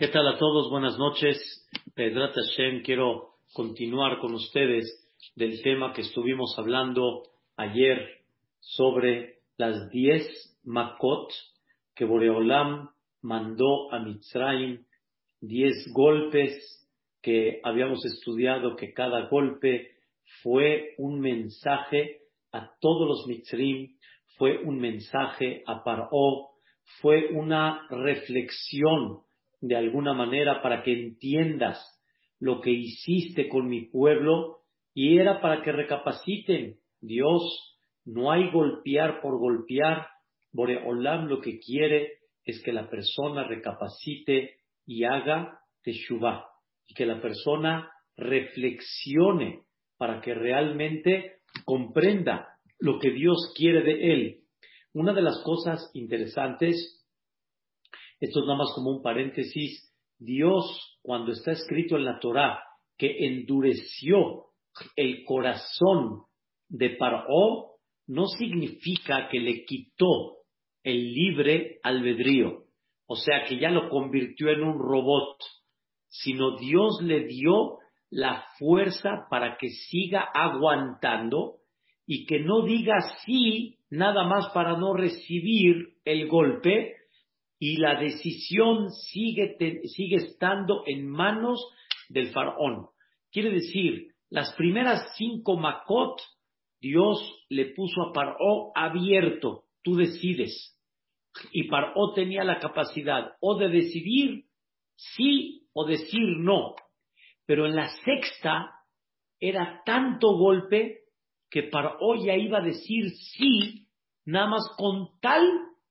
¿Qué tal a todos? Buenas noches. Pedrat Hashem, quiero continuar con ustedes del tema que estuvimos hablando ayer sobre las diez Makot que Boreolam mandó a Mitzrayim, diez golpes que habíamos estudiado que cada golpe fue un mensaje a todos los Mitzrim, fue un mensaje a Paró, fue una reflexión de alguna manera para que entiendas lo que hiciste con mi pueblo y era para que recapaciten. Dios, no hay golpear por golpear. Boreolam lo que quiere es que la persona recapacite y haga teshuvah y que la persona reflexione para que realmente comprenda lo que Dios quiere de él. Una de las cosas interesantes esto es nada más como un paréntesis. Dios, cuando está escrito en la Torá que endureció el corazón de Paró, no significa que le quitó el libre albedrío, o sea que ya lo convirtió en un robot, sino Dios le dio la fuerza para que siga aguantando y que no diga sí nada más para no recibir el golpe, y la decisión sigue, sigue estando en manos del faraón. Quiere decir, las primeras cinco Makot, Dios le puso a Paró abierto, tú decides. Y Paró tenía la capacidad o de decidir sí o decir no. Pero en la sexta era tanto golpe que Paró ya iba a decir sí, nada más con tal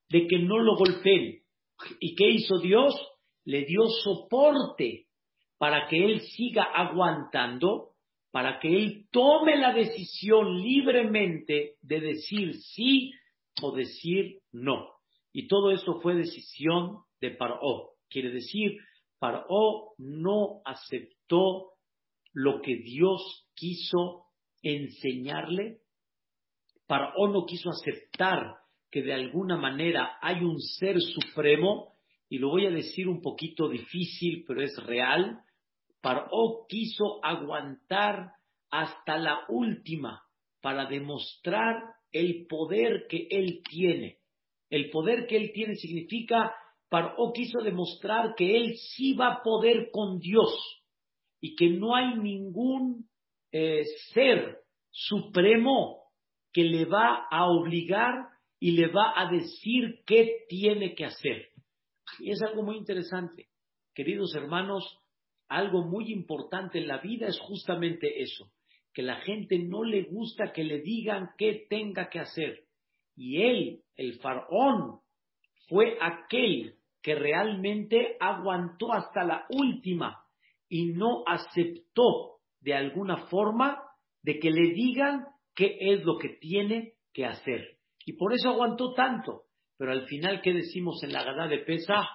de que no lo golpeen. ¿Y qué hizo Dios? Le dio soporte para que él siga aguantando, para que él tome la decisión libremente de decir sí o decir no. Y todo eso fue decisión de Paró. Quiere decir, Paró no aceptó lo que Dios quiso enseñarle. Paró no quiso aceptar que de alguna manera hay un ser supremo, y lo voy a decir un poquito difícil, pero es real, Paró quiso aguantar hasta la última para demostrar el poder que él tiene. El poder que él tiene significa, Paró quiso demostrar que él sí va a poder con Dios y que no hay ningún eh, ser supremo que le va a obligar y le va a decir qué tiene que hacer. Y es algo muy interesante. Queridos hermanos, algo muy importante en la vida es justamente eso, que la gente no le gusta que le digan qué tenga que hacer. Y él, el faraón, fue aquel que realmente aguantó hasta la última y no aceptó de alguna forma de que le digan qué es lo que tiene que hacer. Y por eso aguantó tanto. Pero al final, ¿qué decimos en la Gadá de Pesach?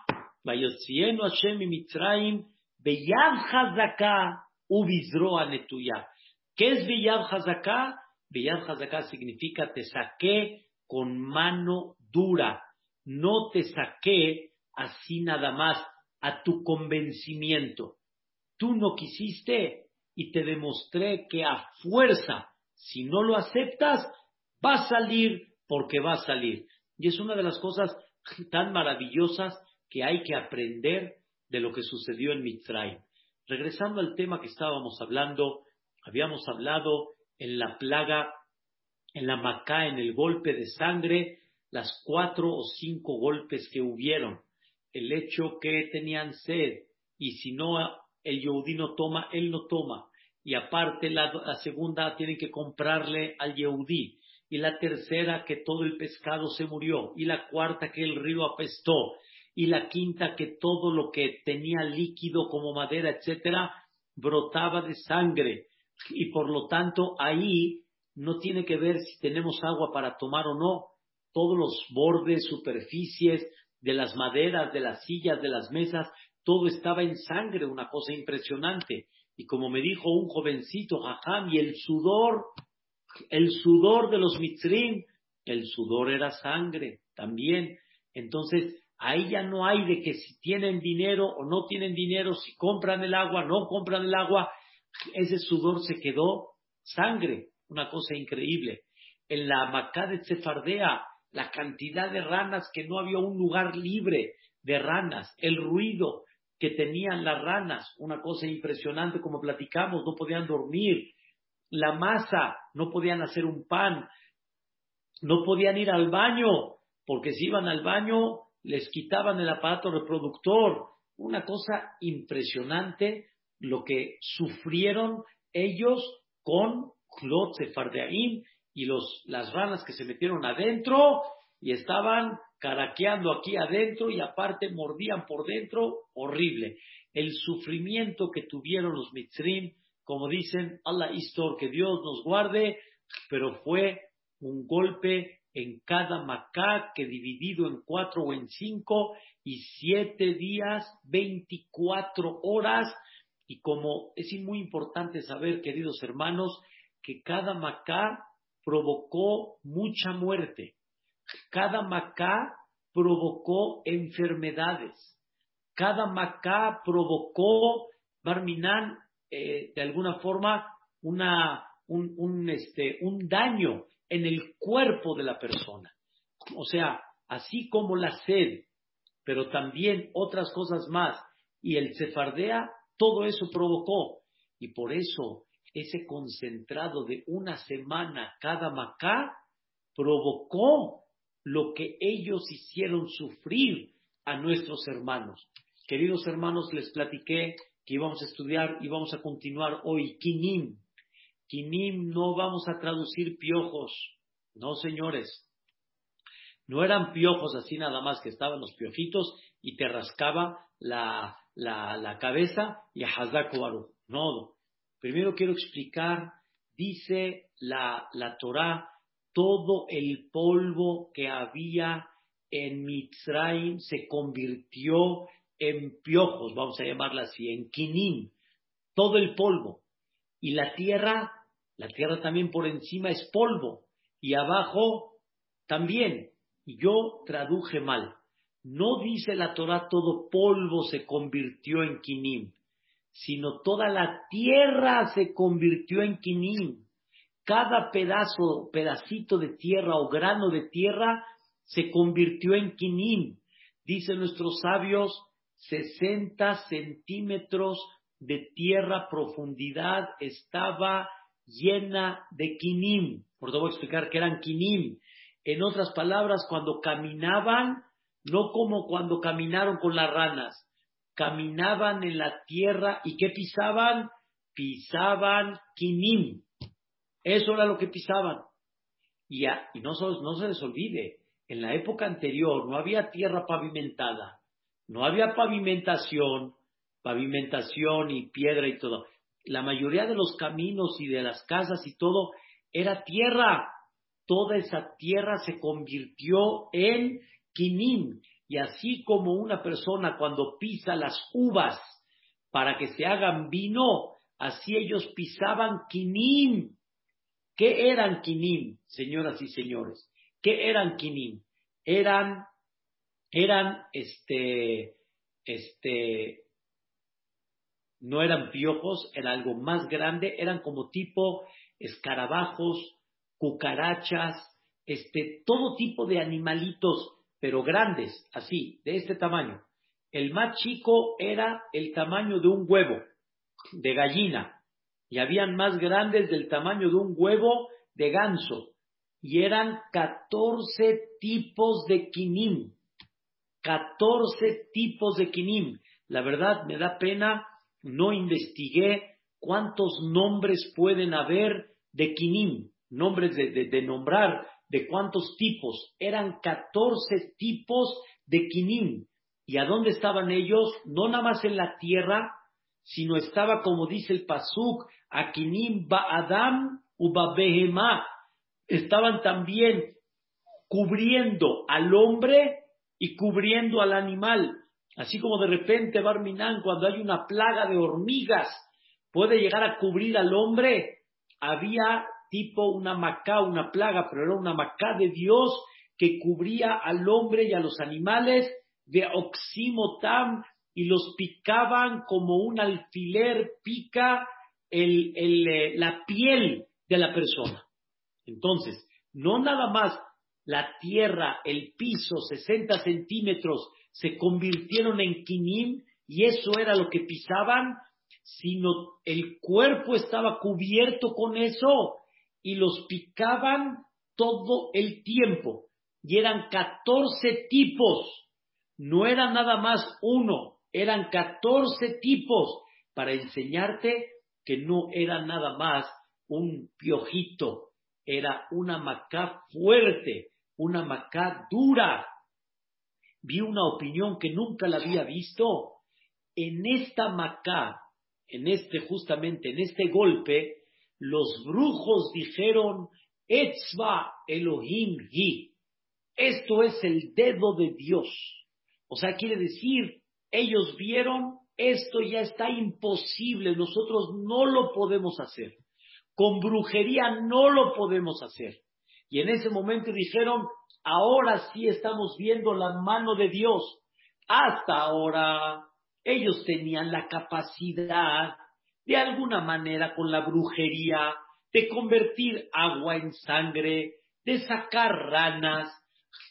Hashem y Mitzrayim, Beyad Hazaka, Ubizroa Netuya. ¿Qué es Beyad Hazaka? Beyad Hazaka significa te saqué con mano dura. No te saqué así nada más a tu convencimiento. Tú no quisiste y te demostré que a fuerza, si no lo aceptas, va a salir porque va a salir. Y es una de las cosas tan maravillosas que hay que aprender de lo que sucedió en Mitzrayim. Regresando al tema que estábamos hablando, habíamos hablado en la plaga, en la Macá, en el golpe de sangre, las cuatro o cinco golpes que hubieron, el hecho que tenían sed, y si no el Yehudí no toma, él no toma, y aparte la, la segunda tienen que comprarle al Yehudí, y la tercera que todo el pescado se murió, y la cuarta que el río apestó, y la quinta que todo lo que tenía líquido como madera, etcétera, brotaba de sangre, y por lo tanto ahí no tiene que ver si tenemos agua para tomar o no, todos los bordes, superficies de las maderas, de las sillas, de las mesas, todo estaba en sangre, una cosa impresionante. Y como me dijo un jovencito, jajam, y el sudor el sudor de los mitzrim, el sudor era sangre también. Entonces, Ahí ya no hay de que si tienen dinero o no tienen dinero, si compran el agua, no compran el agua. Ese sudor se quedó sangre, una cosa increíble. En la Macá de Cefardea, la cantidad de ranas que no había un lugar libre de ranas, el ruido que tenían las ranas, una cosa impresionante como platicamos, no podían dormir, la masa, no podían hacer un pan, no podían ir al baño, porque si iban al baño les quitaban el aparato reproductor. Una cosa impresionante lo que sufrieron ellos con Clot Sefardeaim y los, las ranas que se metieron adentro y estaban caraqueando aquí adentro y aparte mordían por dentro, horrible. El sufrimiento que tuvieron los mitzrim, como dicen, Allah Istor, que Dios nos guarde, pero fue un golpe en cada macá que dividido en cuatro o en cinco y siete días, veinticuatro horas. Y como es muy importante saber, queridos hermanos, que cada macá provocó mucha muerte. Cada macá provocó enfermedades. Cada macá provocó, Barminan, eh, de alguna forma, una, un, este, un daño en el cuerpo de la persona. O sea, así como la sed, pero también otras cosas más, y el cefardea, todo eso provocó. Y por eso ese concentrado de una semana cada macá provocó lo que ellos hicieron sufrir a nuestros hermanos. Queridos hermanos, les platiqué que íbamos a estudiar y vamos a continuar hoy Kinim. Kinim no vamos a traducir piojos, no señores. No eran piojos así nada más que estaban los piojitos y te rascaba la, la, cabeza y a Hazaku No, primero quiero explicar, dice la, la Torah, todo el polvo que había en Mitzrayim se convirtió en piojos, vamos a llamarla así, en quinín, todo el polvo. Y la tierra, la tierra también por encima es polvo, y abajo también. Y yo traduje mal. No dice la Torah todo polvo se convirtió en quinín, sino toda la tierra se convirtió en quinín cada pedazo, pedacito de tierra o grano de tierra se convirtió en quinín. Dicen nuestros sabios, 60 centímetros de tierra profundidad estaba llena de quinín. Por a explicar que eran quinín. En otras palabras, cuando caminaban, no como cuando caminaron con las ranas, caminaban en la tierra y ¿qué pisaban? Pisaban quinín. Eso era lo que pisaban. Y, no, no se les olvide, en la época anterior no había tierra pavimentada, no había pavimentación, pavimentación y piedra y todo. La mayoría de los caminos y de las casas y todo era tierra. Toda esa tierra se convirtió en quinín. Y así como una persona cuando pisa las uvas para que se hagan vino, así ellos pisaban quinín ¿Qué eran quinim, señoras y señores? ¿Qué eran quinim? Eran, eran, este, este, no eran piojos, era algo más grande, eran como tipo escarabajos, cucarachas, este, todo tipo de animalitos, pero grandes, así, de este tamaño. El más chico era el tamaño de un huevo de gallina y habían más grandes del tamaño de un huevo de ganso, y eran 14 tipos de quinim. 14 tipos de quinim. La verdad me da pena, no investigué cuántos nombres pueden haber de quinim, nombres de, de, nombrar, de cuántos tipos. Eran 14 tipos de quinim. ¿Y a dónde estaban ellos? No nada más en la tierra, sino estaba, como dice el Pasuk, Akinim Ba'adam Ubabehema. Estaban también cubriendo al hombre y cubriendo al animal. Así como de repente, Barminan, cuando hay una plaga de hormigas, puede llegar a cubrir al hombre. Había tipo una macá, una plaga, pero era una macá de Dios que cubría al hombre y a los animales de oximotam y los picaban como un alfiler pica eh, la piel de la persona. Entonces, no nada más la tierra, el piso, 60 centímetros, se convirtieron en quinín y eso era lo que pisaban, sino el cuerpo estaba cubierto con eso y los picaban todo el tiempo. Y eran 14 tipos, no era nada más uno, eran 14 tipos para enseñarte que no era nada más un piojito, era una macá fuerte, una macá dura. Vi una opinión que nunca la había visto. En esta macá, en este justamente, en este golpe, los brujos dijeron, Etzva Elohim Hi. Esto es el dedo de Dios. O sea, quiere decir, ellos vieron, esto ya está imposible, nosotros no lo podemos hacer. Con brujería no lo podemos hacer. Y en ese momento dijeron, ahora sí estamos viendo la mano de Dios. Hasta ahora ellos tenían la capacidad de alguna manera con la brujería de convertir agua en sangre, de sacar ranas,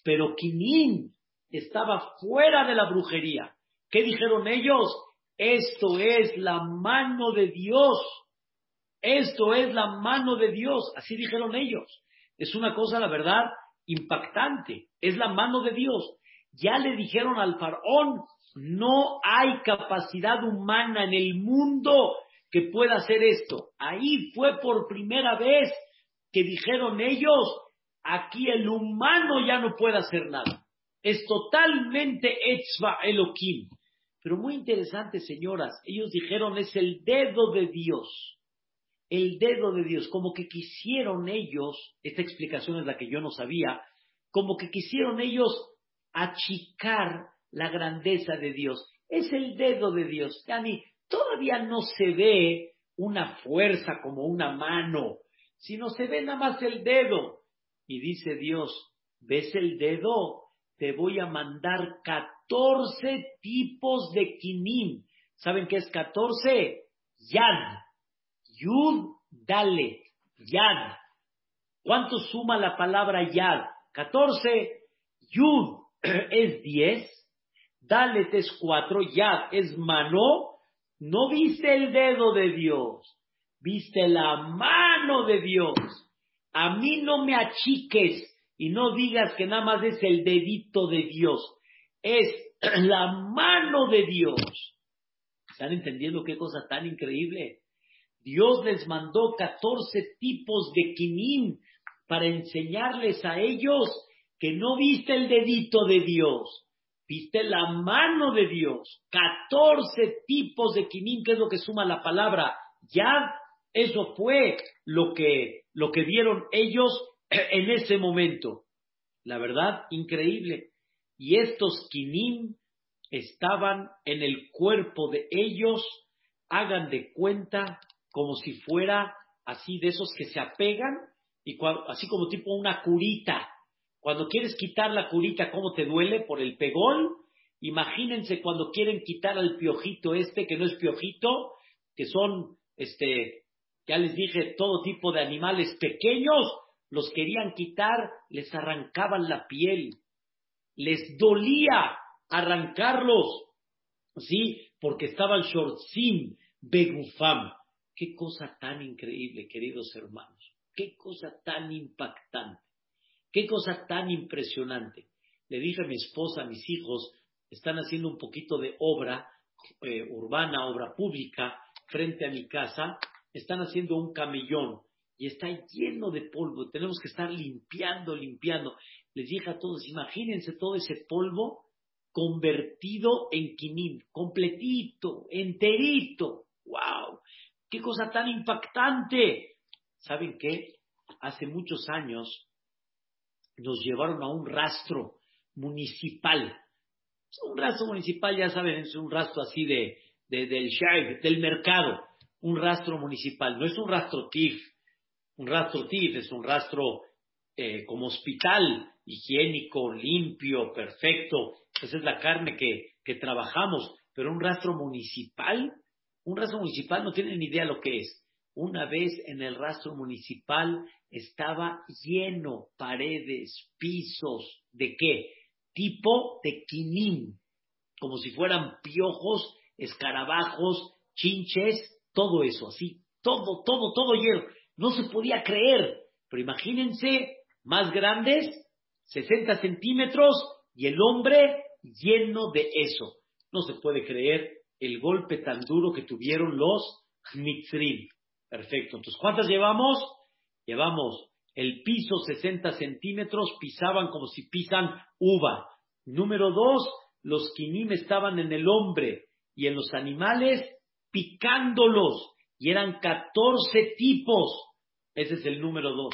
pero Quinín estaba fuera de la brujería. ¿Qué dijeron ellos? Esto es la mano de Dios. Esto es la mano de Dios. Así dijeron ellos. Es una cosa, la verdad, impactante. Es la mano de Dios. Ya le dijeron al faraón, no hay capacidad humana en el mundo que pueda hacer esto. Ahí fue por primera vez que dijeron ellos, aquí el humano ya no puede hacer nada. Es totalmente Etzva Elohim. Pero muy interesante, señoras, ellos dijeron es el dedo de Dios el dedo de Dios, como que quisieron ellos, esta explicación es la que yo no sabía, como que quisieron ellos achicar la grandeza de Dios. Es el dedo de Dios. Yani, todavía no se ve una fuerza como una mano, sino se ve nada más el dedo. Y dice Dios, ¿ves el dedo? Te voy a mandar 14 tipos de quinín. ¿Saben qué es 14? Yad. Yud, dale, yad. ¿Cuánto suma la palabra yad? 14. Yud es 10. Dalet es 4. Yad es mano. No viste el dedo de Dios. Viste la mano de Dios. A mí no me achiques y no digas que nada más es el dedito de Dios. Es la mano de Dios. ¿Están entendiendo qué cosa tan increíble? Dios les mandó 14 tipos de quinín para enseñarles a ellos que no viste el dedito de Dios, viste la mano de Dios. 14 tipos de quinín, que es lo que suma la palabra ya. Eso fue lo que, lo que vieron ellos en ese momento. La verdad, increíble. Y estos quinín estaban en el cuerpo de ellos, hagan de cuenta como si fuera así de esos que se apegan y así como tipo una curita. Cuando quieres quitar la curita, ¿cómo te duele? Por el pegón. Imagínense cuando quieren quitar al piojito este, que no es piojito, que son, este, ya les dije, todo tipo de animales pequeños, los querían quitar, les arrancaban la piel, les dolía arrancarlos, ¿sí? Porque estaban shortzim, begufam. Qué cosa tan increíble, queridos hermanos. Qué cosa tan impactante. Qué cosa tan impresionante. Le dije a mi esposa, a mis hijos, están haciendo un poquito de obra eh, urbana, obra pública, frente a mi casa. Están haciendo un camellón y está lleno de polvo. Tenemos que estar limpiando, limpiando. Les dije a todos, imagínense todo ese polvo convertido en quinín, completito, enterito. ¡Wow! ¡Qué cosa tan impactante! ¿Saben qué? Hace muchos años nos llevaron a un rastro municipal. Un rastro municipal, ya saben, es un rastro así de, del del mercado. Un rastro municipal. No es un rastro TIF. Un rastro TIF es un rastro eh, como hospital higiénico, limpio, perfecto. Esa es la carne que, que trabajamos. Pero un rastro municipal, un rastro municipal no tiene ni idea lo que es. Una vez en el rastro municipal estaba lleno paredes, pisos, ¿de qué? Tipo de quinín, como si fueran piojos, escarabajos, chinches, todo eso, así, todo, todo, todo lleno. No se podía creer, pero imagínense, más grandes, 60 centímetros, y el hombre lleno de eso. No se puede creer el golpe tan duro que tuvieron los Mitzrim. Perfecto. Entonces, ¿cuántas llevamos? Llevamos el piso 60 centímetros, pisaban como si pisan uva. Número dos, los quinim estaban en el hombre y en los animales picándolos. Y eran 14 tipos. Ese es el número dos.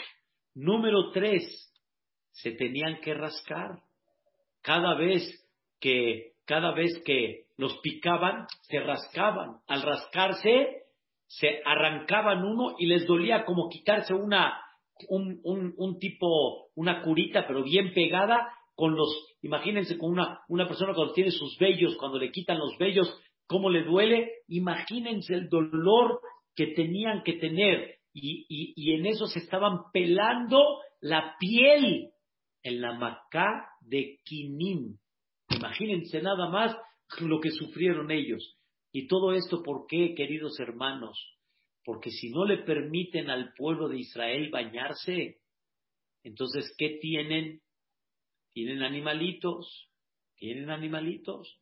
Número tres, se tenían que rascar. Cada vez que, cada vez que los picaban, se rascaban. Al rascarse, se arrancaban uno y les dolía como quitarse una, un, un, tipo, una curita, pero bien pegada, con los, imagínense con una, una persona cuando tiene sus vellos, cuando le quitan los vellos, cómo le duele, imagínense el dolor que tenían que tener, y, y, y en eso se estaban pelando la piel en la macá de Quinim. Imagínense nada más lo que sufrieron ellos. Y todo esto, ¿por qué, queridos hermanos? Porque si no le permiten al pueblo de Israel bañarse, entonces, ¿qué tienen? Tienen animalitos, tienen animalitos.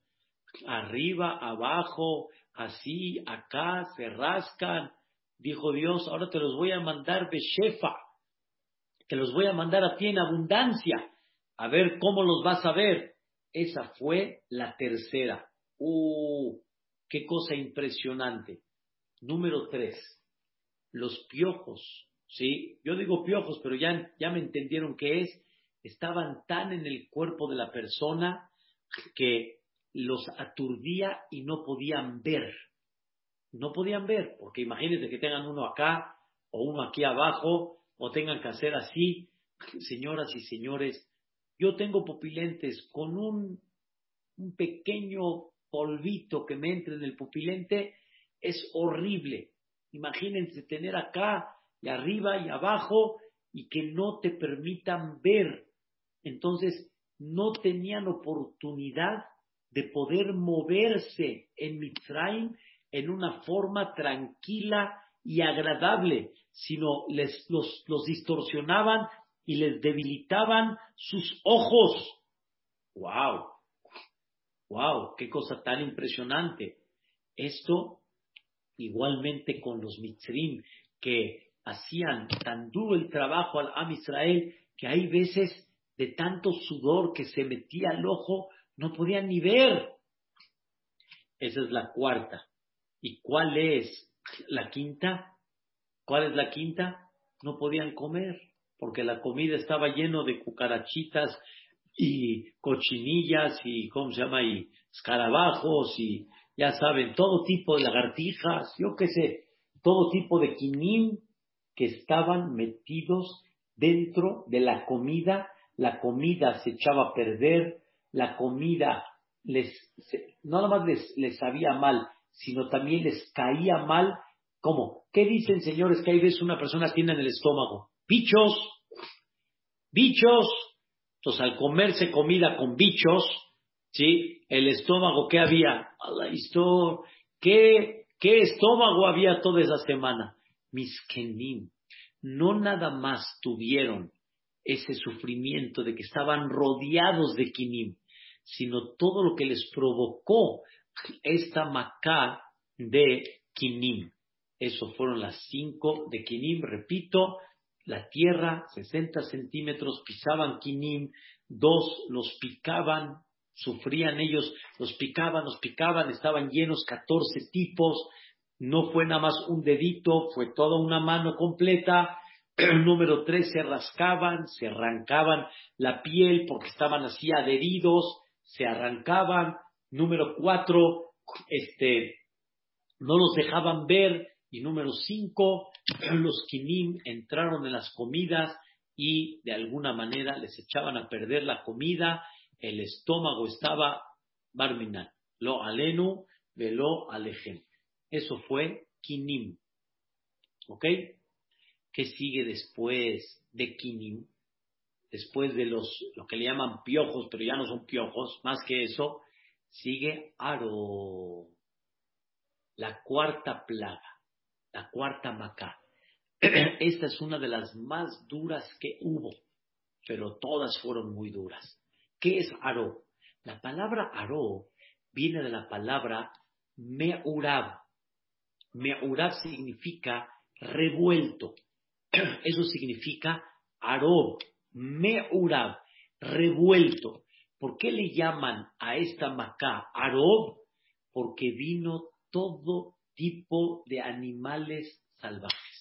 Arriba, abajo, así, acá, se rascan. Dijo Dios, ahora te los voy a mandar de Shefa, te los voy a mandar a ti en abundancia. A ver cómo los vas a ver. Esa fue la tercera. Uh, Qué cosa impresionante. Número tres, los piojos. ¿sí? Yo digo piojos, pero ya, ya me entendieron qué es. Estaban tan en el cuerpo de la persona que los aturdía y no podían ver. No podían ver, porque imagínense que tengan uno acá o uno aquí abajo o tengan que hacer así. Señoras y señores, yo tengo pupilentes con un, un pequeño polvito que me entre en el pupilente es horrible. Imagínense tener acá y arriba y abajo y que no te permitan ver. Entonces, no tenían oportunidad de poder moverse en Mitzrayim en una forma tranquila y agradable, sino les, los, los distorsionaban y les debilitaban sus ojos. ¡Wow! ¡Wow! ¡Qué cosa tan impresionante! Esto igualmente con los mitzrim que hacían tan duro el trabajo al Am Israel que hay veces de tanto sudor que se metía al ojo no podían ni ver. Esa es la cuarta. ¿Y cuál es la quinta? ¿Cuál es la quinta? No podían comer porque la comida estaba lleno de cucarachitas y cochinillas y, ¿cómo se llama? Y escarabajos y, ya saben, todo tipo de lagartijas, yo qué sé, todo tipo de quinín que estaban metidos dentro de la comida. La comida se echaba a perder, la comida les, no nada más les, les sabía mal, sino también les caía mal. ¿Cómo? ¿Qué dicen, señores, que hay veces una persona tiene en el estómago? Bichos, bichos, entonces, al comerse comida con bichos, ¿sí? El estómago, ¿qué había? ¿Qué, ¿Qué estómago había toda esa semana? Mis kenim. No nada más tuvieron ese sufrimiento de que estaban rodeados de kinim, sino todo lo que les provocó esta macá de kinim. Eso fueron las cinco de kinim, repito, la tierra, 60 centímetros, pisaban quinim, dos los picaban, sufrían ellos, los picaban, los picaban, estaban llenos 14 tipos, no fue nada más un dedito, fue toda una mano completa. Número tres, se rascaban, se arrancaban la piel porque estaban así adheridos, se arrancaban. Número cuatro, este, no los dejaban ver. Y número cinco, los kinim entraron en las comidas y de alguna manera les echaban a perder la comida, el estómago estaba barminan. Lo alenu, velo alejen. Eso fue kinim. ¿Ok? ¿Qué sigue después de kinim? Después de los, lo que le llaman piojos, pero ya no son piojos, más que eso, sigue aro. La cuarta plaga, la cuarta macá. Esta es una de las más duras que hubo, pero todas fueron muy duras. ¿Qué es Aro? La palabra Aro viene de la palabra Meurab. Meurab significa revuelto. Eso significa Aro, Meurab, revuelto. ¿Por qué le llaman a esta Macá Arob? Porque vino todo tipo de animales salvajes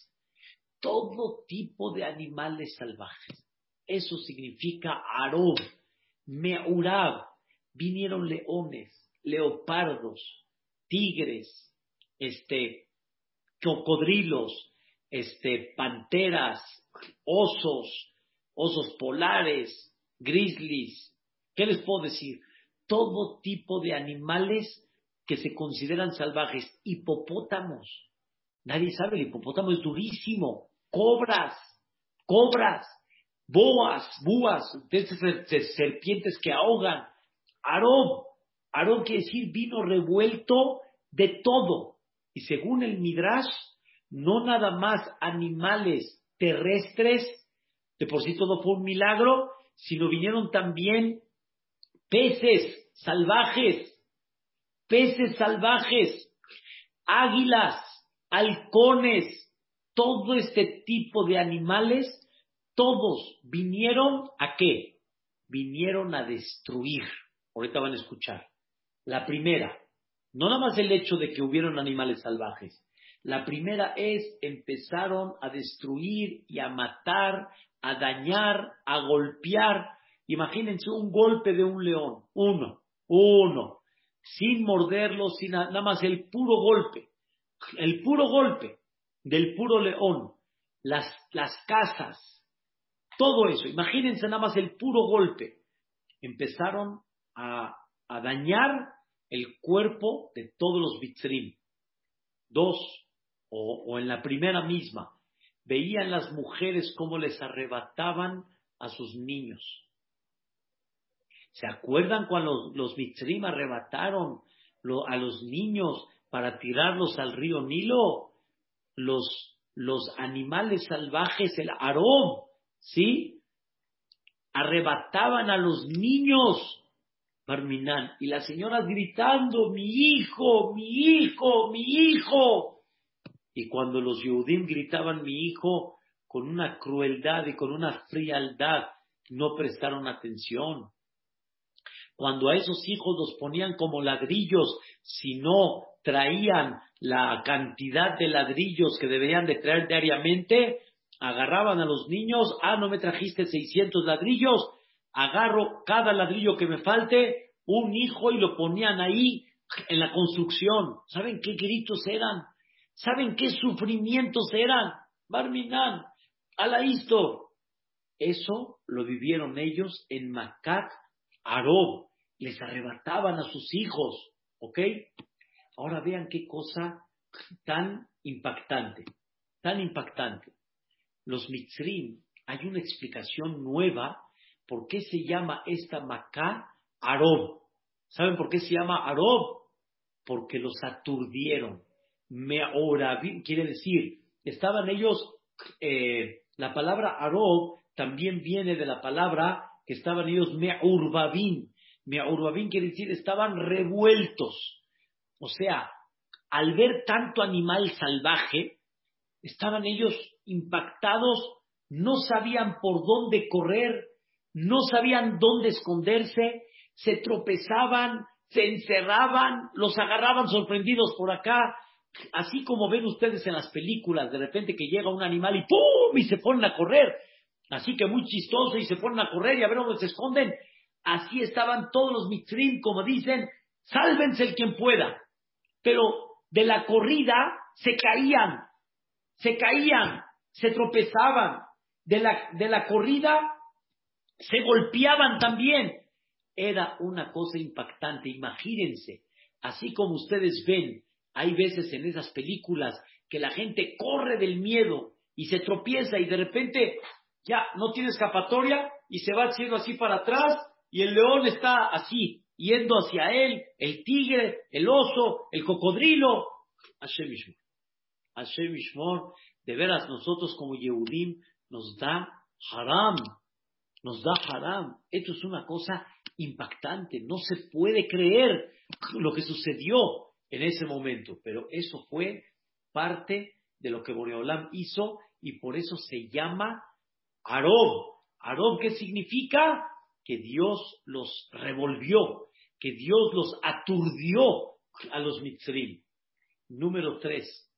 todo tipo de animales salvajes. Eso significa Arob, Meurab. Vinieron leones, leopardos, tigres, este, cocodrilos, este, panteras, osos, osos polares, grizzlies. ¿Qué les puedo decir? Todo tipo de animales que se consideran salvajes, hipopótamos, Nadie sabe, el hipopótamo es durísimo. Cobras, cobras, boas, búas, serpientes que ahogan. Arob, Arob quiere decir vino revuelto de todo. Y según el Midrash, no nada más animales terrestres, de por sí todo fue un milagro, sino vinieron también peces salvajes, peces salvajes, águilas, halcones, todo este tipo de animales, todos vinieron a qué? Vinieron a destruir. Ahorita van a escuchar. La primera, no nada más el hecho de que hubieron animales salvajes. La primera es, empezaron a destruir y a matar, a dañar, a golpear. Imagínense un golpe de un león, uno, uno, sin morderlo, sin nada más el puro golpe el puro golpe del puro león, las, las casas, todo eso, imagínense nada más el puro golpe, empezaron a, dañar el cuerpo de todos los bitzrim. Dos, o, o, en la primera misma, veían las mujeres cómo les arrebataban a sus niños. ¿Se acuerdan cuando los, bitzrim arrebataron a los niños para tirarlos al río Nilo, los, los animales salvajes, el arón, ¿sí? Arrebataban a los niños, Barminán, y las señoras gritando, mi hijo, mi hijo, mi hijo. Y cuando los Yehudim gritaban mi hijo, con una crueldad y con una frialdad, no prestaron atención. Cuando a esos hijos los ponían como ladrillos, si no traían la cantidad de ladrillos que deberían de traer diariamente, agarraban a los niños, ah, no me trajiste 600 ladrillos, agarro cada ladrillo que me falte, un hijo y lo ponían ahí en la construcción. ¿Saben qué gritos eran? ¿Saben qué sufrimientos eran? Barminan, Alaísto. Eso lo vivieron ellos en Macat, Arob. Les arrebataban a sus hijos, ¿ok? Ahora vean qué cosa tan impactante, tan impactante. Los mitzrim, hay una explicación nueva por qué se llama esta Macá Arob. ¿Saben por qué se llama Arob? Porque los aturdieron. Meorabim quiere decir, estaban ellos, eh, la palabra Arob también viene de la palabra que estaban ellos Meurbabim. Meurbabim quiere decir, estaban revueltos o sea, al ver tanto animal salvaje, estaban ellos impactados, no sabían por dónde correr, no sabían dónde esconderse, se tropezaban, se encerraban, los agarraban sorprendidos por acá, así como ven ustedes en las películas, de repente que llega un animal y ¡pum! y se ponen a correr, así que muy chistoso y se ponen a correr y a ver dónde se esconden. Así estaban todos los mitrim, como dicen, sálvense el quien pueda pero de la corrida se caían, se caían, se tropezaban, de la, de la corrida se golpeaban también. Era una cosa impactante, imagínense, así como ustedes ven, hay veces en esas películas que la gente corre del miedo y se tropieza y de repente ya no tiene escapatoria y se va haciendo así para atrás y el león está así, yendo hacia él, el tigre, el oso, el cocodrilo. Hashem Ishmor. Hashem Ishmor, de veras nosotros como Yehudim nos da haram, nos da haram. Esto es una cosa impactante, no se puede creer lo que sucedió en ese momento, pero eso fue parte de lo que Boreolam hizo y por eso se llama Arob. Arob, ¿qué significa? Que Dios los revolvió, que Dios los aturdió a los Mitzrim. Número tres,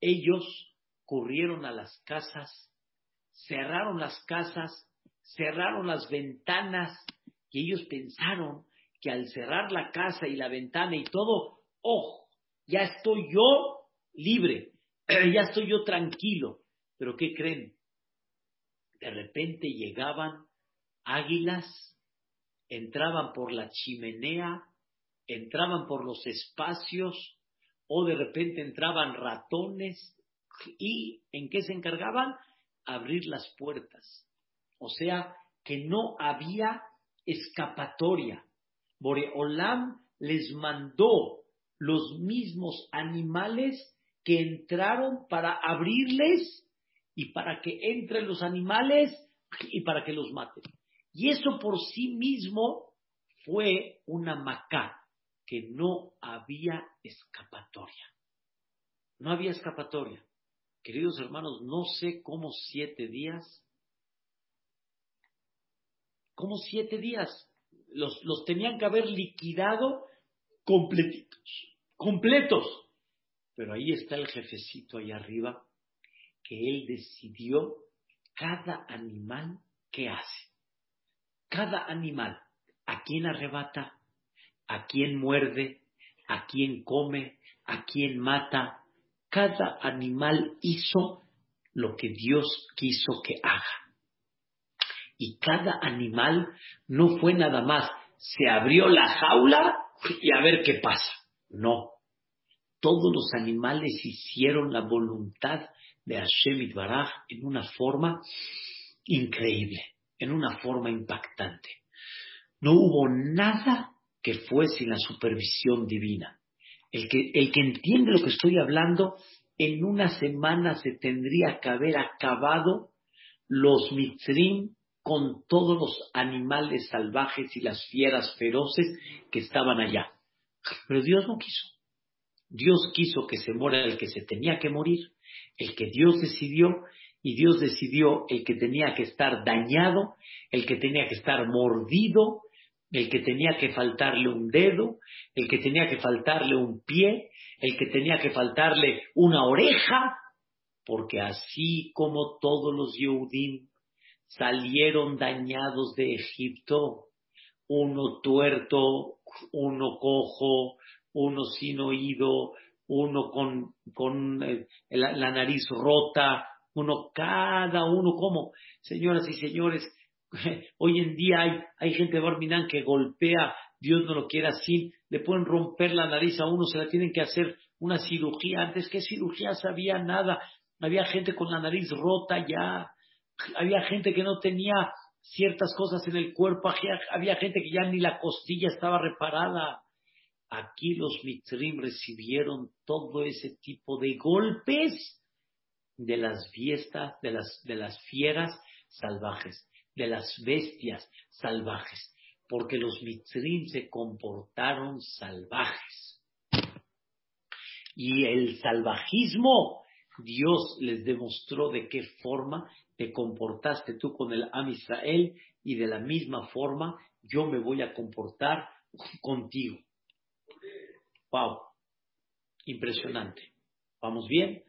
ellos corrieron a las casas, cerraron las casas, cerraron las ventanas y ellos pensaron que al cerrar la casa y la ventana y todo, oh, ya estoy yo libre, ya estoy yo tranquilo. Pero ¿qué creen? De repente llegaban águilas, entraban por la chimenea, entraban por los espacios, o de repente entraban ratones, y ¿en qué se encargaban? Abrir las puertas. O sea, que no había escapatoria. Boreolam les mandó los mismos animales que entraron para abrirles y para que entren los animales y para que los maten. Y eso por sí mismo fue una macá, que no había escapatoria. No había escapatoria. Queridos hermanos, no sé cómo siete días, cómo siete días los, los tenían que haber liquidado completitos, completos. Pero ahí está el jefecito ahí arriba, que él decidió cada animal que hace. Cada animal, a quién arrebata, a quién muerde, a quién come, a quién mata. Cada animal hizo lo que Dios quiso que haga. Y cada animal no fue nada más, se abrió la jaula y a ver qué pasa. No, todos los animales hicieron la voluntad de Hashem Baraj en una forma increíble, en una forma impactante. No hubo nada que fue sin la supervisión divina. El que, el que entiende lo que estoy hablando, en una semana se tendría que haber acabado los mitzrim con todos los animales salvajes y las fieras feroces que estaban allá. Pero Dios no quiso. Dios quiso que se muera el que se tenía que morir, el que Dios decidió, y Dios decidió el que tenía que estar dañado, el que tenía que estar mordido, el que tenía que faltarle un dedo, el que tenía que faltarle un pie, el que tenía que faltarle una oreja, porque así como todos los Yehudim salieron dañados de Egipto, uno tuerto, uno cojo, uno sin oído, uno con, con eh, la, nariz rota, uno, cada uno como, señoras y señores, hoy en día hay, hay gente de Barminán que golpea, Dios no lo quiere así, le pueden romper la nariz a uno, se la tienen que hacer una cirugía, antes que cirugía sabía nada, había gente con la nariz rota ya, había gente que no tenía ciertas cosas en el cuerpo, había gente que ya ni la costilla estaba reparada, Aquí los mitrim recibieron todo ese tipo de golpes de las fiestas, de las, de las fieras salvajes, de las bestias salvajes, porque los mitrim se comportaron salvajes. Y el salvajismo, Dios les demostró de qué forma te comportaste tú con el Am Israel y de la misma forma yo me voy a comportar contigo. Wow, impresionante. ¿Vamos bien?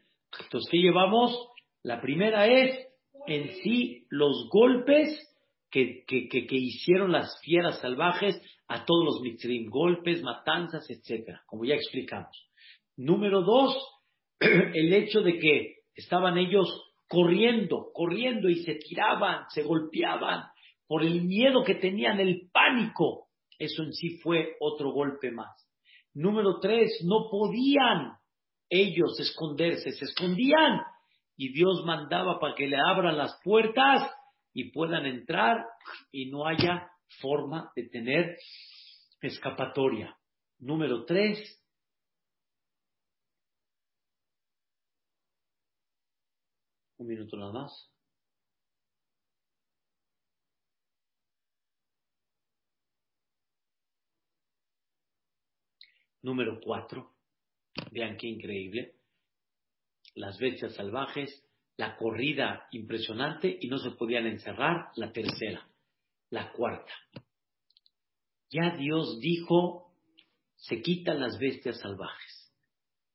Entonces, ¿qué llevamos? La primera es en sí los golpes que, hicieron las fieras salvajes a todos los mitzrim, golpes, matanzas, etcétera, como ya explicamos. Número dos, el hecho de que estaban ellos corriendo, corriendo y se tiraban, se golpeaban por el miedo que tenían, el pánico. Eso en sí fue otro golpe más. Número tres, no podían ellos esconderse, se escondían y Dios mandaba para que le abran las puertas y puedan entrar y no haya forma de tener escapatoria. Número tres, un minuto nada más. Número cuatro, vean qué increíble, las bestias salvajes, la corrida impresionante y no se podían encerrar, la tercera, la cuarta. Ya Dios dijo, se quitan las bestias salvajes.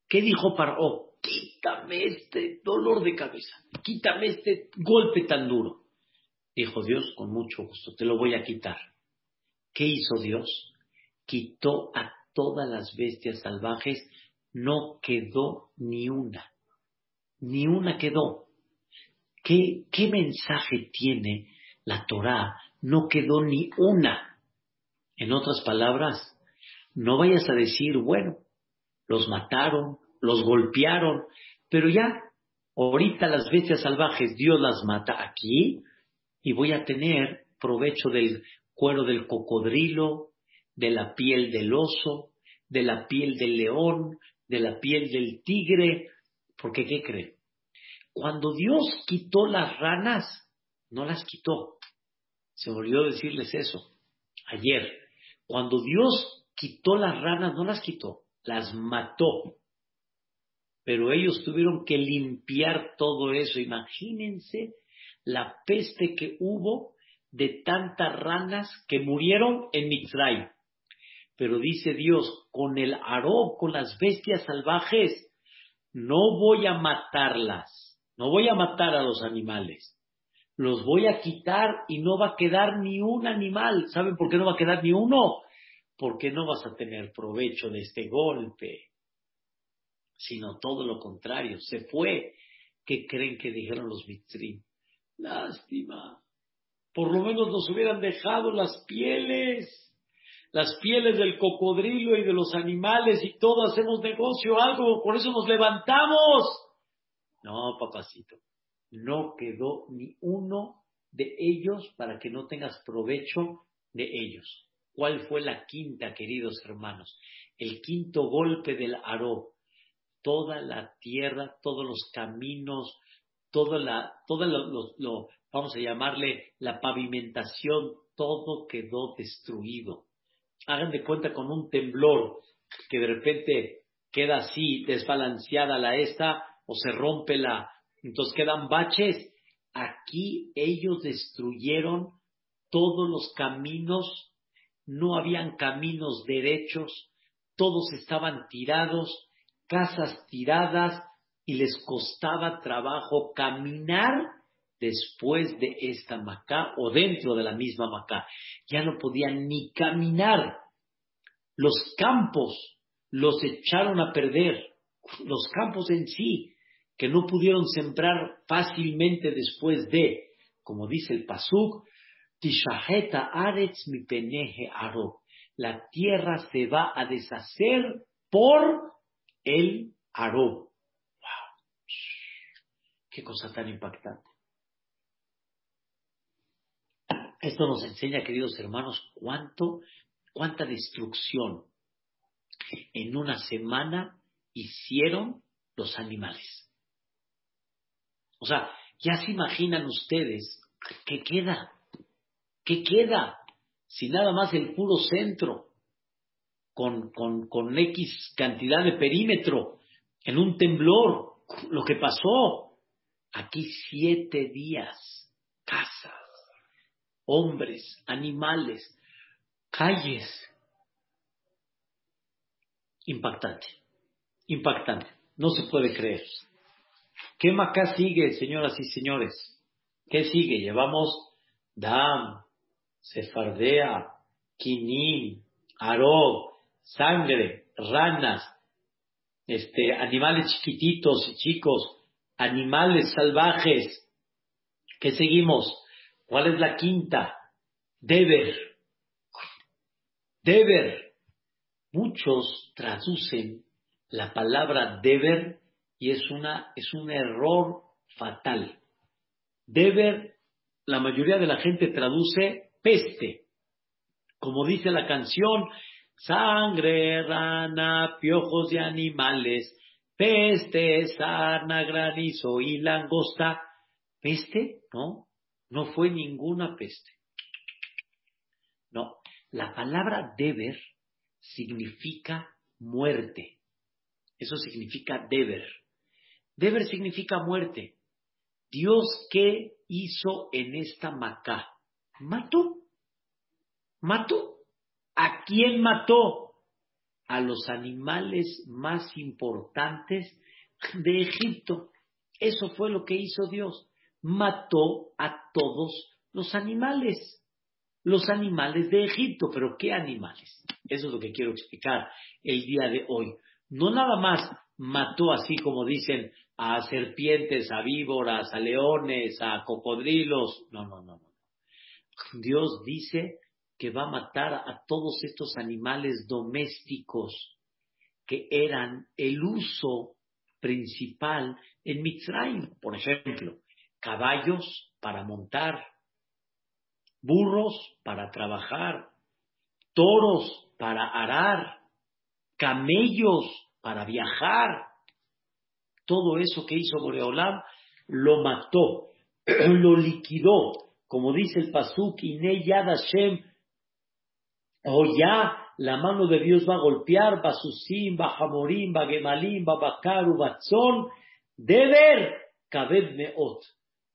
¿Qué dijo Paró? Quítame este dolor de cabeza, quítame este golpe tan duro. Dijo Dios, con mucho gusto, te lo voy a quitar. ¿Qué hizo Dios? Quitó a todas las bestias salvajes, no quedó ni una. Ni una quedó. ¿Qué, mensaje tiene la Torá? No quedó ni una. En otras palabras, no vayas a decir, bueno, los mataron, los golpearon, pero ya, ahorita las bestias salvajes Dios las mata aquí y voy a tener provecho del cuero del cocodrilo, de la piel del oso, de la piel del león, de la piel del tigre, porque ¿qué cree? Cuando Dios quitó las ranas, no las quitó. Se me olvidó decirles eso ayer. Cuando Dios quitó las ranas, no las quitó, las mató. Pero ellos tuvieron que limpiar todo eso. Imagínense la peste que hubo de tantas ranas que murieron en Mitzray. Pero dice Dios, con el aró, con las bestias salvajes, no voy a matarlas, no voy a matar a los animales, los voy a quitar y no va a quedar ni un animal. ¿Saben por qué no va a quedar ni uno? Porque no vas a tener provecho de este golpe, sino todo lo contrario, se fue. ¿Qué creen que dijeron los Mitzrim? Lástima. Por lo menos nos hubieran dejado las pieles las pieles del cocodrilo y de los animales y todo hacemos negocio, algo, por eso nos levantamos. No, papacito, no quedó ni uno de ellos para que no tengas provecho de ellos. ¿Cuál fue la quinta, queridos hermanos? El quinto golpe del aró. Toda la tierra, todos los caminos, toda la, lo, vamos a llamarle la pavimentación, todo quedó destruido hagan de cuenta con un temblor que de repente queda así desbalanceada la esta o se rompe la, entonces quedan baches. Aquí ellos destruyeron todos los caminos, no habían caminos derechos, todos estaban tirados, casas tiradas y les costaba trabajo caminar después de esta Macá o dentro de la misma Macá. Ya no podían ni caminar. Los campos los echaron a perder, los campos en sí, que no pudieron sembrar fácilmente después de, como dice el Pasuk, Tishaheta Aretz mi peneje aro. La tierra se va a deshacer por el aro. ¡Wow! ¡Qué cosa tan impactante! Esto nos enseña, queridos hermanos, cuánto, cuánta destrucción en una semana hicieron los animales. O sea, ya se imaginan ustedes qué queda, qué queda si nada más el puro centro con, con, con X cantidad de perímetro en un temblor, lo que pasó. Aquí siete días, casa hombres, animales, calles. Impactante, impactante, no se puede creer. ¿Qué Macá sigue, señoras y señores? ¿Qué sigue? Llevamos Dam, Sefardea, Quinín, Aró, sangre, ranas, este, animales chiquititos y chicos, animales salvajes. ¿Qué seguimos? ¿Cuál es la quinta? Deber. Deber. Muchos traducen la palabra deber y es, una, es un error fatal. Deber, la mayoría de la gente traduce peste. Como dice la canción, sangre, rana, piojos de animales, peste, sarna, granizo y langosta. ¿Peste? No, no fue ninguna peste. No, la palabra deber significa muerte. Eso significa deber. Deber significa muerte. Dios, ¿qué hizo en esta Macá? Mató. Mató. ¿A quién mató? A los animales más importantes de Egipto. Eso fue lo que hizo Dios. Mató a todos los animales. Los animales de Egipto. ¿Pero qué animales? Eso es lo que quiero explicar el día de hoy. No nada más mató así como dicen a serpientes, a víboras, a leones, a cocodrilos. No, no, no, no. Dios dice que va a matar a todos estos animales domésticos que eran el uso principal en Mitzrayim. Por ejemplo, caballos para montar, burros para trabajar, toros para arar, camellos para viajar. Todo eso que hizo Boreolam lo mató, lo liquidó, como dice el Pasuk, Ine Yad Hashem o ya la mano de Dios va a golpear, Basusim, Bajamorim, Bagemalim, Babakaru, Batzón, Deber, Kabed Meot.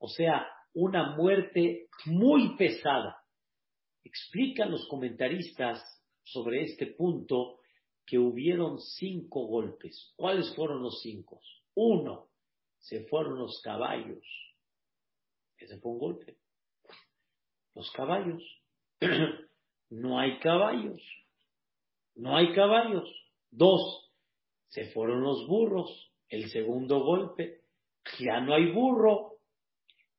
O sea, una muerte muy pesada. Explican los comentaristas sobre este punto que hubieron cinco golpes. ¿Cuáles fueron los cinco? Uno, se fueron los caballos. Ese fue un golpe. Los caballos. no hay caballos. No hay caballos. Dos, se fueron los burros. El segundo golpe, ya no hay burro.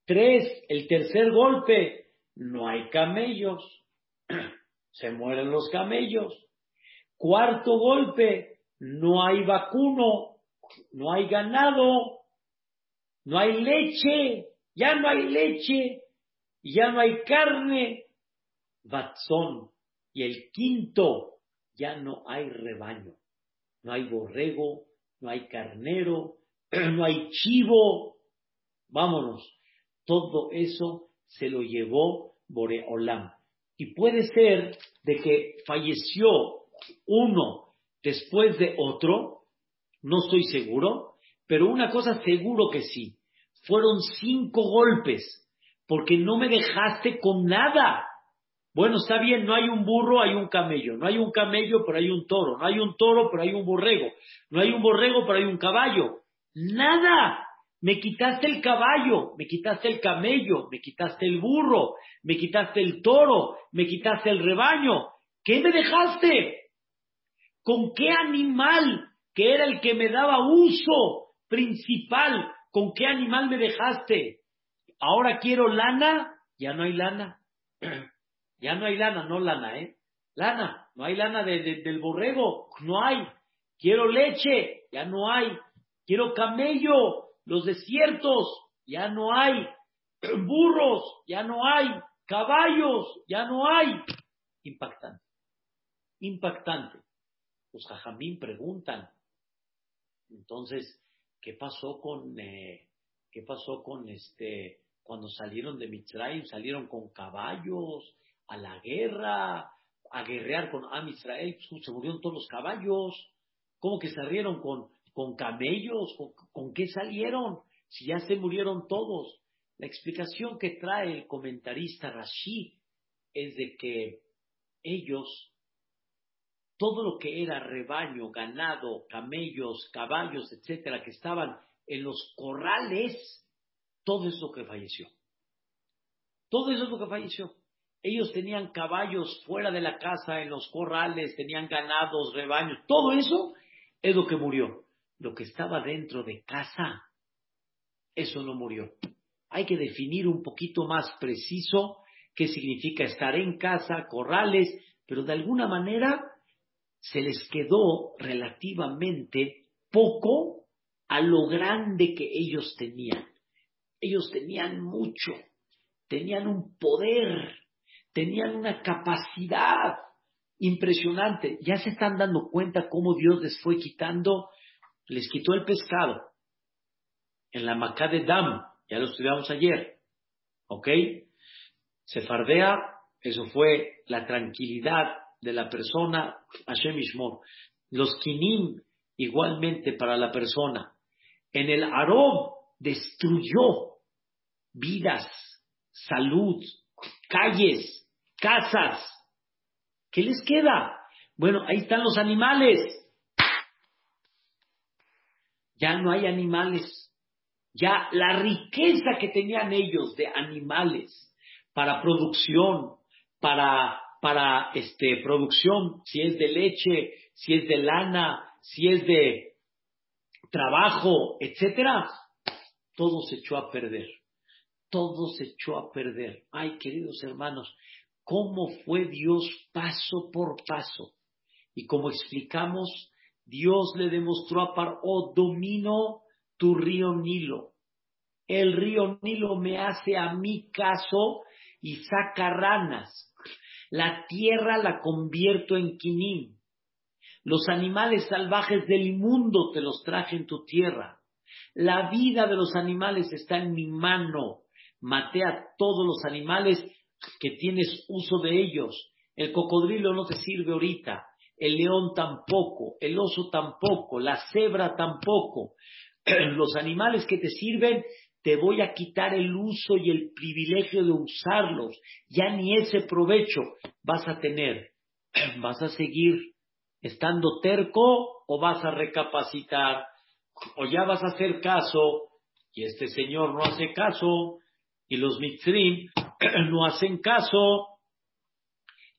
Tres, el tercer golpe, no hay camellos. Se mueren los camellos. Cuarto golpe, no hay vacuno, no hay ganado, no hay leche, ya no hay leche, ya no hay carne, Batzón. Y el quinto, ya no hay rebaño. No hay borrego, no hay carnero, no hay chivo. Vámonos. Todo eso se lo llevó Boreolam. Y puede ser de que falleció uno después de otro, no estoy seguro, pero una cosa seguro que sí, fueron cinco golpes, porque no me dejaste con nada. Bueno, está bien, no hay un burro, hay un camello. No hay un camello, pero hay un toro. No hay un toro, pero hay un borrego. No hay un borrego, pero hay un caballo. Nada. Me quitaste el caballo, me quitaste el camello, me quitaste el burro, me quitaste el toro, me quitaste el rebaño. ¿Qué me dejaste? ¿Con qué animal que era el que me daba uso principal? ¿Con qué animal me dejaste? Ahora quiero lana, ya no hay lana. Ya no hay lana, no lana, ¿eh? Lana, no hay lana del borrego, no hay. Quiero leche, ya no hay. Quiero camello, los desiertos, ya no hay. Burros, ya no hay. Caballos, ya no hay. Impactante. Impactante. Los jajamín preguntan. Entonces, ¿qué pasó con, eh, qué pasó con este, cuando salieron de Mitzrayim? Salieron con caballos, a la guerra, a guerrear con Am Israel, se murieron todos los caballos, ¿cómo que salieron con, con camellos? ¿Con, qué salieron? Si ya se murieron todos. La explicación que trae el comentarista Rashi es de que ellos, todo lo que era rebaño, ganado, camellos, caballos, etcétera, que estaban en los corrales, todo es lo que falleció. Todo eso es lo que falleció. Ellos tenían caballos fuera de la casa, en los corrales, tenían ganados, rebaños, todo eso es lo que murió. Lo que estaba dentro de casa, eso no murió. Hay que definir un poquito más preciso qué significa estar en casa, corrales, pero de alguna manera se les quedó relativamente poco a lo grande que ellos tenían. Ellos tenían mucho, tenían un poder, tenían una capacidad impresionante. Ya se están dando cuenta cómo Dios les fue quitando, les quitó el pescado en la Macá de Dam, ya lo estudiamos ayer, ¿ok? Se fardea, eso fue la tranquilidad de la persona, Hashem Ishmor. Los kinim, igualmente para la persona. En el Arob destruyó vidas, salud, calles, casas. ¿Qué les queda? Bueno, ahí están los animales. Ya no hay animales. Ya la riqueza que tenían ellos de animales para producción, para, para este, producción, si es de leche, si es de lana, si es de trabajo, etcétera, todo se echó a perder. Todo se echó a perder. Ay, queridos hermanos, cómo fue Dios paso por paso. Y como explicamos, Dios le demostró a Paró, domino tu río Nilo. El río Nilo me hace a mi caso y saca ranas. La tierra la convierto en quinín. Los animales salvajes del mundo te los traje en tu tierra. La vida de los animales está en mi mano. Maté a todos los animales que tienes uso de ellos. El cocodrilo no te sirve ahorita. El león tampoco. El oso tampoco. La cebra tampoco. Los animales que te sirven te voy a quitar el uso y el privilegio de usarlos. Ya ni ese provecho vas a tener. ¿Vas a seguir estando terco o vas a recapacitar? ¿O ya vas a hacer caso? Y este señor no hace caso y los mitzrim no hacen caso.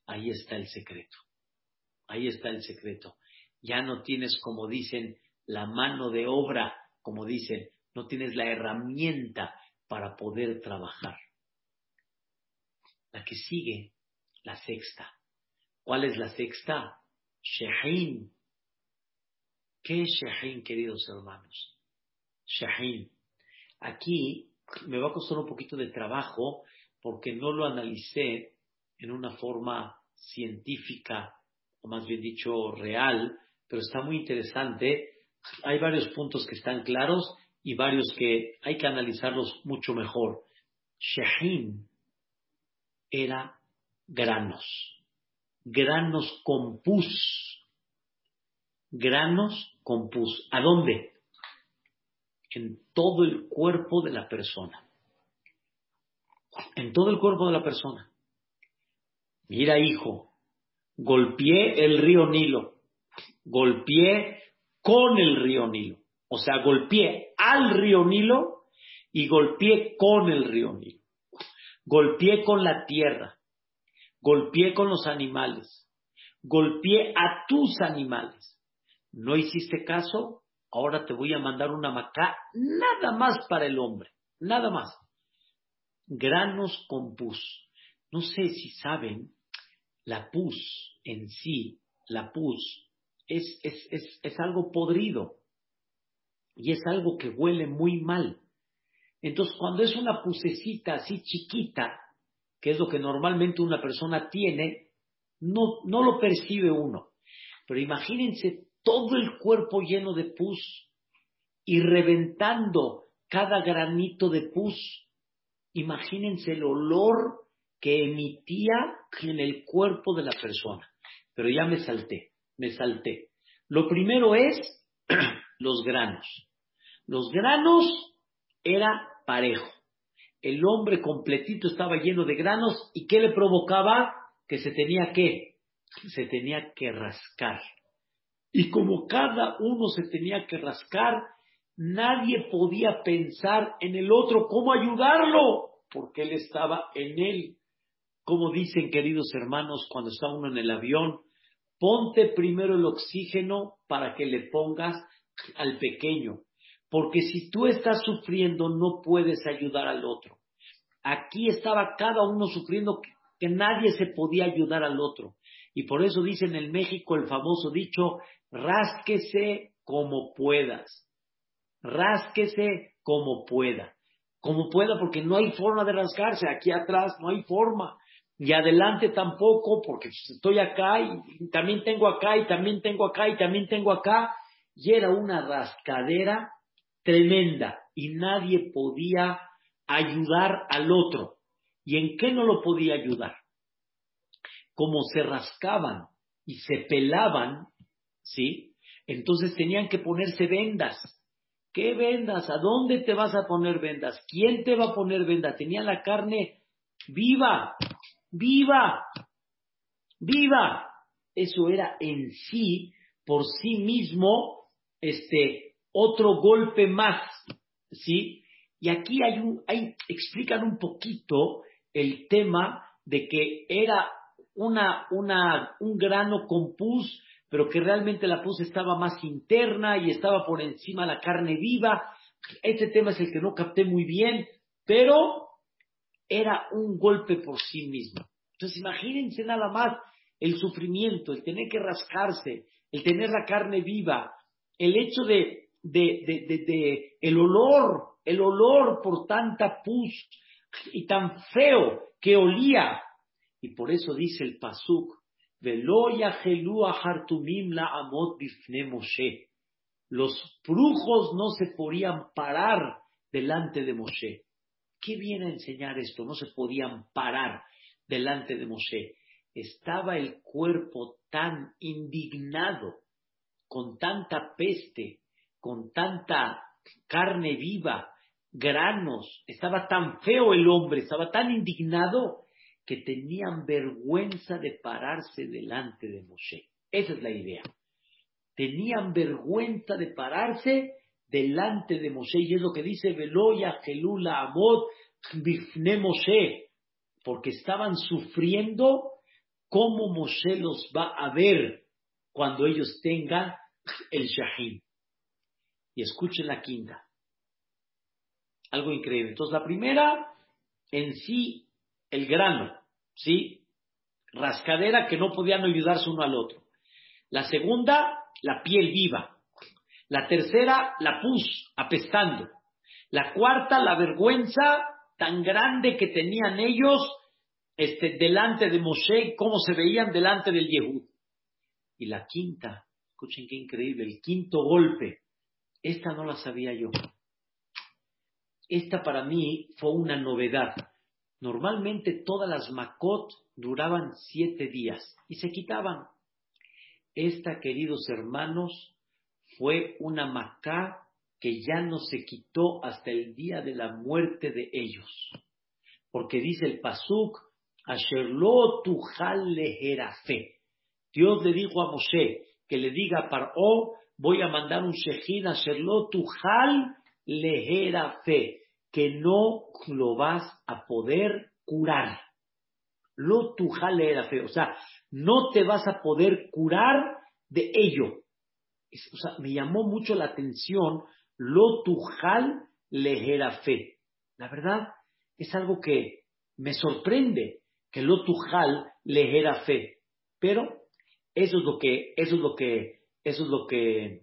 Ahí está el secreto. Ahí está el secreto. Ya no tienes, como dicen, la mano de obra, como dicen, no tienes la herramienta para poder trabajar. La que sigue, la sexta. ¿Cuál es la sexta? Shehin. ¿Qué es Shehin, queridos hermanos? Shehin. Aquí me va a costar un poquito de trabajo porque no lo analicé en una forma científica, más bien dicho, real, pero está muy interesante. Hay varios puntos que están claros y varios que hay que analizarlos mucho mejor. Shehin era granos, granos con pus, granos con pus. ¿A dónde? En todo el cuerpo de la persona. En todo el cuerpo de la persona. Mira, hijo, golpeé el río Nilo, golpeé con el río Nilo. O sea, golpeé al río Nilo y golpeé con el río Nilo. Golpeé con la tierra. Golpeé con los animales. Golpeé a tus animales. ¿No hiciste caso? Ahora te voy a mandar una macá nada más para el hombre. Nada más. Granos con pus. No sé si saben, la pus en sí, la pus, es, es, es, es algo podrido y es algo que huele muy mal. Entonces, cuando es una pusecita así chiquita, que es lo que normalmente una persona tiene, no, no lo percibe uno. Pero imagínense todo el cuerpo lleno de pus y reventando cada granito de pus. Imagínense el olor que emitía en el cuerpo de la persona. Pero ya me salté, me salté. Lo primero es los granos. Los granos era parejo. El hombre completito estaba lleno de granos y ¿qué le provocaba? Que se tenía que, se tenía que rascar. Y como cada uno se tenía que rascar, nadie podía pensar en el otro cómo ayudarlo, porque él estaba en él. Como dicen, queridos hermanos, cuando está uno en el avión, ponte primero el oxígeno para que le pongas al pequeño. Porque si tú estás sufriendo, no puedes ayudar al otro. Aquí estaba cada uno sufriendo que nadie se podía ayudar al otro. Y por eso dice en el México el famoso dicho, rásquese como puedas. Rásquese como pueda. Como pueda, porque no hay forma de rascarse. Aquí atrás no hay forma. Y adelante tampoco, porque estoy acá y también tengo acá y también tengo acá y también tengo acá. Y era una rascadera tremenda y nadie podía ayudar al otro. ¿Y en qué no lo podía ayudar? Como se rascaban y se pelaban, ¿sí? Entonces tenían que ponerse vendas. ¿Qué vendas? ¿A dónde te vas a poner vendas? ¿Quién te va a poner vendas? Tenía la carne viva, viva, viva. Eso era en sí, por sí mismo, este, otro golpe más, ¿sí? Y aquí hay un, hay, explican un poquito el tema de que era una, una, un grano con pus, pero que realmente la pus estaba más interna y estaba por encima la carne viva. Este tema es el que no capté muy bien, pero era un golpe por sí mismo. Entonces imagínense nada más el sufrimiento, el tener que rascarse, el tener la carne viva, el hecho de, de, de, de el olor, el olor por tanta pus y tan feo que olía. Y por eso dice el Pasuk, los brujos no se podían parar delante de Moshe. ¿Qué viene a enseñar esto? No se podían parar delante de Moshe. Estaba el cuerpo tan indignado, con tanta peste, con tanta carne viva, granos, estaba tan feo el hombre, estaba tan indignado que tenían vergüenza de pararse delante de Moshe. Esa es la idea. Tenían vergüenza de pararse delante de Moshe. Y es lo que dice Veloya, Gelula, Amod, Bifne Moshe. Porque estaban sufriendo cómo Moshe los va a ver cuando ellos tengan el Shahim. Y escuchen la quinta. Algo increíble. Entonces, la primera, en sí, el grano, ¿sí? Rascadera que no podían ayudarse uno al otro. La segunda, la piel viva. La tercera, la pus, apestando. La cuarta, la vergüenza tan grande que tenían ellos este, delante de Moshe, cómo se veían delante del Yehud. Y la quinta, escuchen qué increíble, el quinto golpe. Esta no la sabía yo. Esta para mí fue una novedad. Normalmente todas las Makot duraban siete días y se quitaban. Esta, queridos hermanos, fue una Macá que ya no se quitó hasta el día de la muerte de ellos. Porque dice el Pasuk, Asherlo tujal fe. Dios le dijo a Moshe que le diga a Paró, voy a mandar un Shejin, Asherlo tujal fe que no lo vas a poder curar. Lo tujale era feo, o sea, no te vas a poder curar de ello. O sea, me llamó mucho la atención lo tujal le fe. La verdad, es algo que me sorprende que lo tujal le fe. Pero eso es lo que, eso es lo que, eso es lo que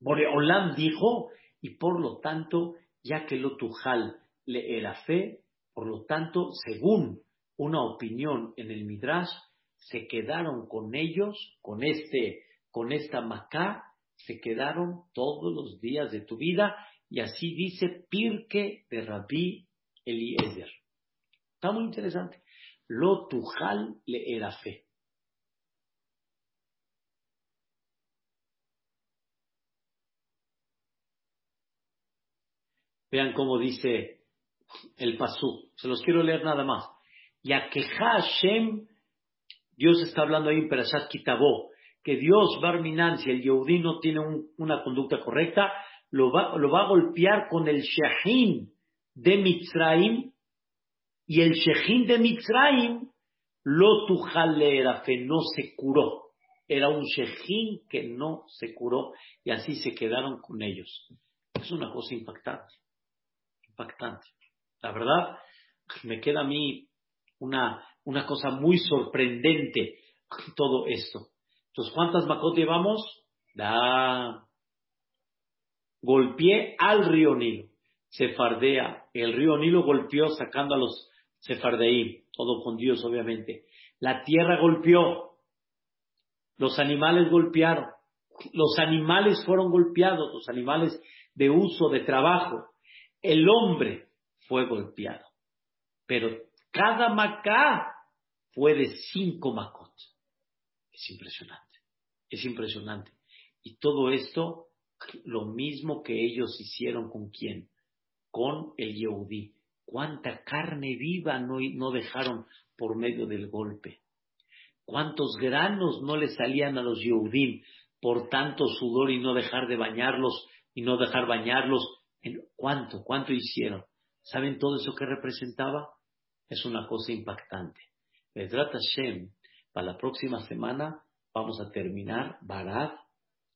Boreolam dijo, y por lo tanto ya que lo tujal le era fe, por lo tanto, según una opinión en el Midrash, se quedaron con ellos, con este, con esta Macá, se quedaron todos los días de tu vida, y así dice Pirke de Rabí Eliezer. Está muy interesante. Lo tujal le era fe. Vean cómo dice el Pasú. Se los quiero leer nada más. Yakeja Hashem, Dios está hablando ahí en Perashat Kitabó, que Dios, Barminan, si el Yehudí no tiene una conducta correcta, lo va, a golpear con el Shehin de Mitzraim, y el Shehin de Mitzraim, lo fe no se curó. Era un Shehin que no se curó, y así se quedaron con ellos. Es una cosa impactante, impactante. La verdad, me queda a mí una, una cosa muy sorprendente todo esto. Entonces, ¿cuántas Makot llevamos? Da. Golpeé al río Nilo. Sefardea. El río Nilo golpeó sacando a los Sefardeí. Todo con Dios, obviamente. La tierra golpeó. Los animales golpearon. Los animales fueron golpeados. Los animales de uso, de trabajo. El hombre fue golpeado. Pero cada macá fue de cinco macot. Es impresionante. Es impresionante. Y todo esto, lo mismo que ellos hicieron con quién? Con el Yehudí. ¿Cuánta carne viva no, no dejaron por medio del golpe? ¿Cuántos granos no le salían a los Yehudim por tanto sudor y no dejar de bañarlos y no dejar bañarlos? ¿Cuánto? ¿Cuánto hicieron? ¿Saben todo eso que representaba? Es una cosa impactante. Vedrat Hashem, para la próxima semana vamos a terminar Barat,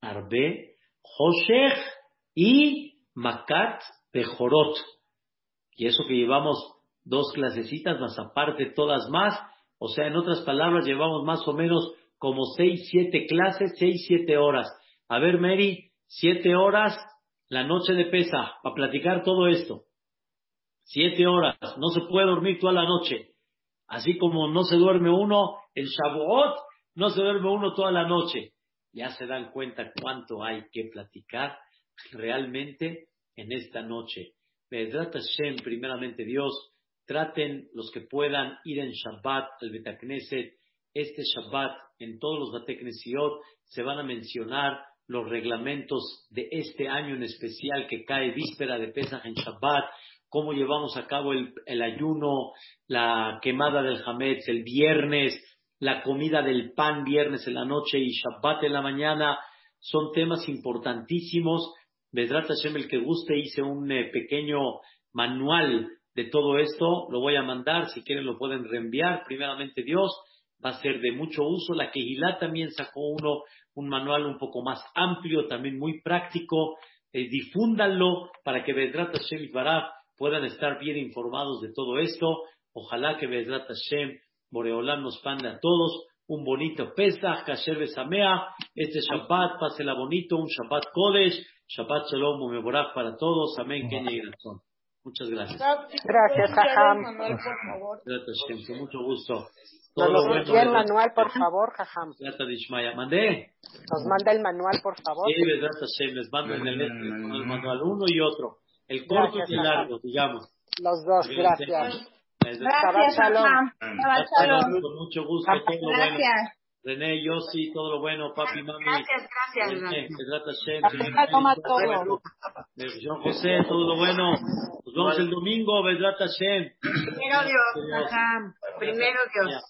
Arbe, Hoshech y Makat Bejorot. Y eso que llevamos dos clasecitas, más aparte todas más, o sea, en otras palabras, llevamos más o menos como seis, siete clases, seis, siete horas. A ver, Mary, siete horas la noche de pesa para platicar todo esto. Siete horas, no se puede dormir toda la noche. Así como no se duerme uno en Shavuot, no se duerme uno toda la noche. Ya se dan cuenta cuánto hay que platicar realmente en esta noche. Bedrat Hashem, primeramente Dios, traten los que puedan ir en Shabbat al Betakneset. Este Shabbat, en todos los Bateknesiot, se van a mencionar los reglamentos de este año en especial que cae víspera de Pesach en Shabbat, cómo llevamos a cabo el, ayuno, la quemada del Hametz el viernes, la comida del pan viernes en la noche y Shabbat en la mañana, son temas importantísimos. Vedrat Hashem, el que guste, hice un eh, pequeño manual de todo esto, lo voy a mandar, si quieren lo pueden reenviar, primeramente Dios, va a ser de mucho uso. La Kehilá también sacó uno, un manual un poco más amplio, también muy práctico. Eh, difúndanlo para que Vedrat Hashem y puedan estar bien informados de todo esto. Ojalá que Vedrat Hashem, Boreolán nos pande a todos un bonito Pesach, Kasher Besamea, este Shabbat, pásela bonito, un Shabbat Kodesh, Shabbat Shalom, Meborach para todos, amén, Kenya y razón. Muchas gracias. Gracias, Jajam. Gracias, con mucho gusto. Nos lo envía el manual, por favor, Jajam. Gracias. ¿Mandé? Nos manda el manual, por favor. Sí, Vedrat Hashem, les mando en el, el manual uno y otro. El corto Gracias, y el largo, digamos. Los dos, gracias. Gracias, Shalom. Shabbat. Con mucho gusto, todo lo bueno. Gracias. René, Yossi, todo lo bueno, papi, mami. Gracias, gracias. René, Hashem, toma todo. John José, todo lo bueno. Nos vemos el domingo, Vedrat Hashem. Primero Dios. Primero Dios.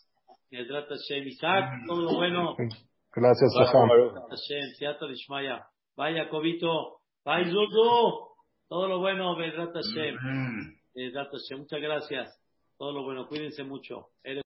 Vedrat Hashem, Isaac, todo lo bueno. Gracias. Vedrat Hashem, Seattle Ishmaya. Vaya, Cobito. Bye, Zuzu. Todo lo bueno, Vedrat Hashem. Muchas gracias. Todo lo bueno, cuídense mucho. Eres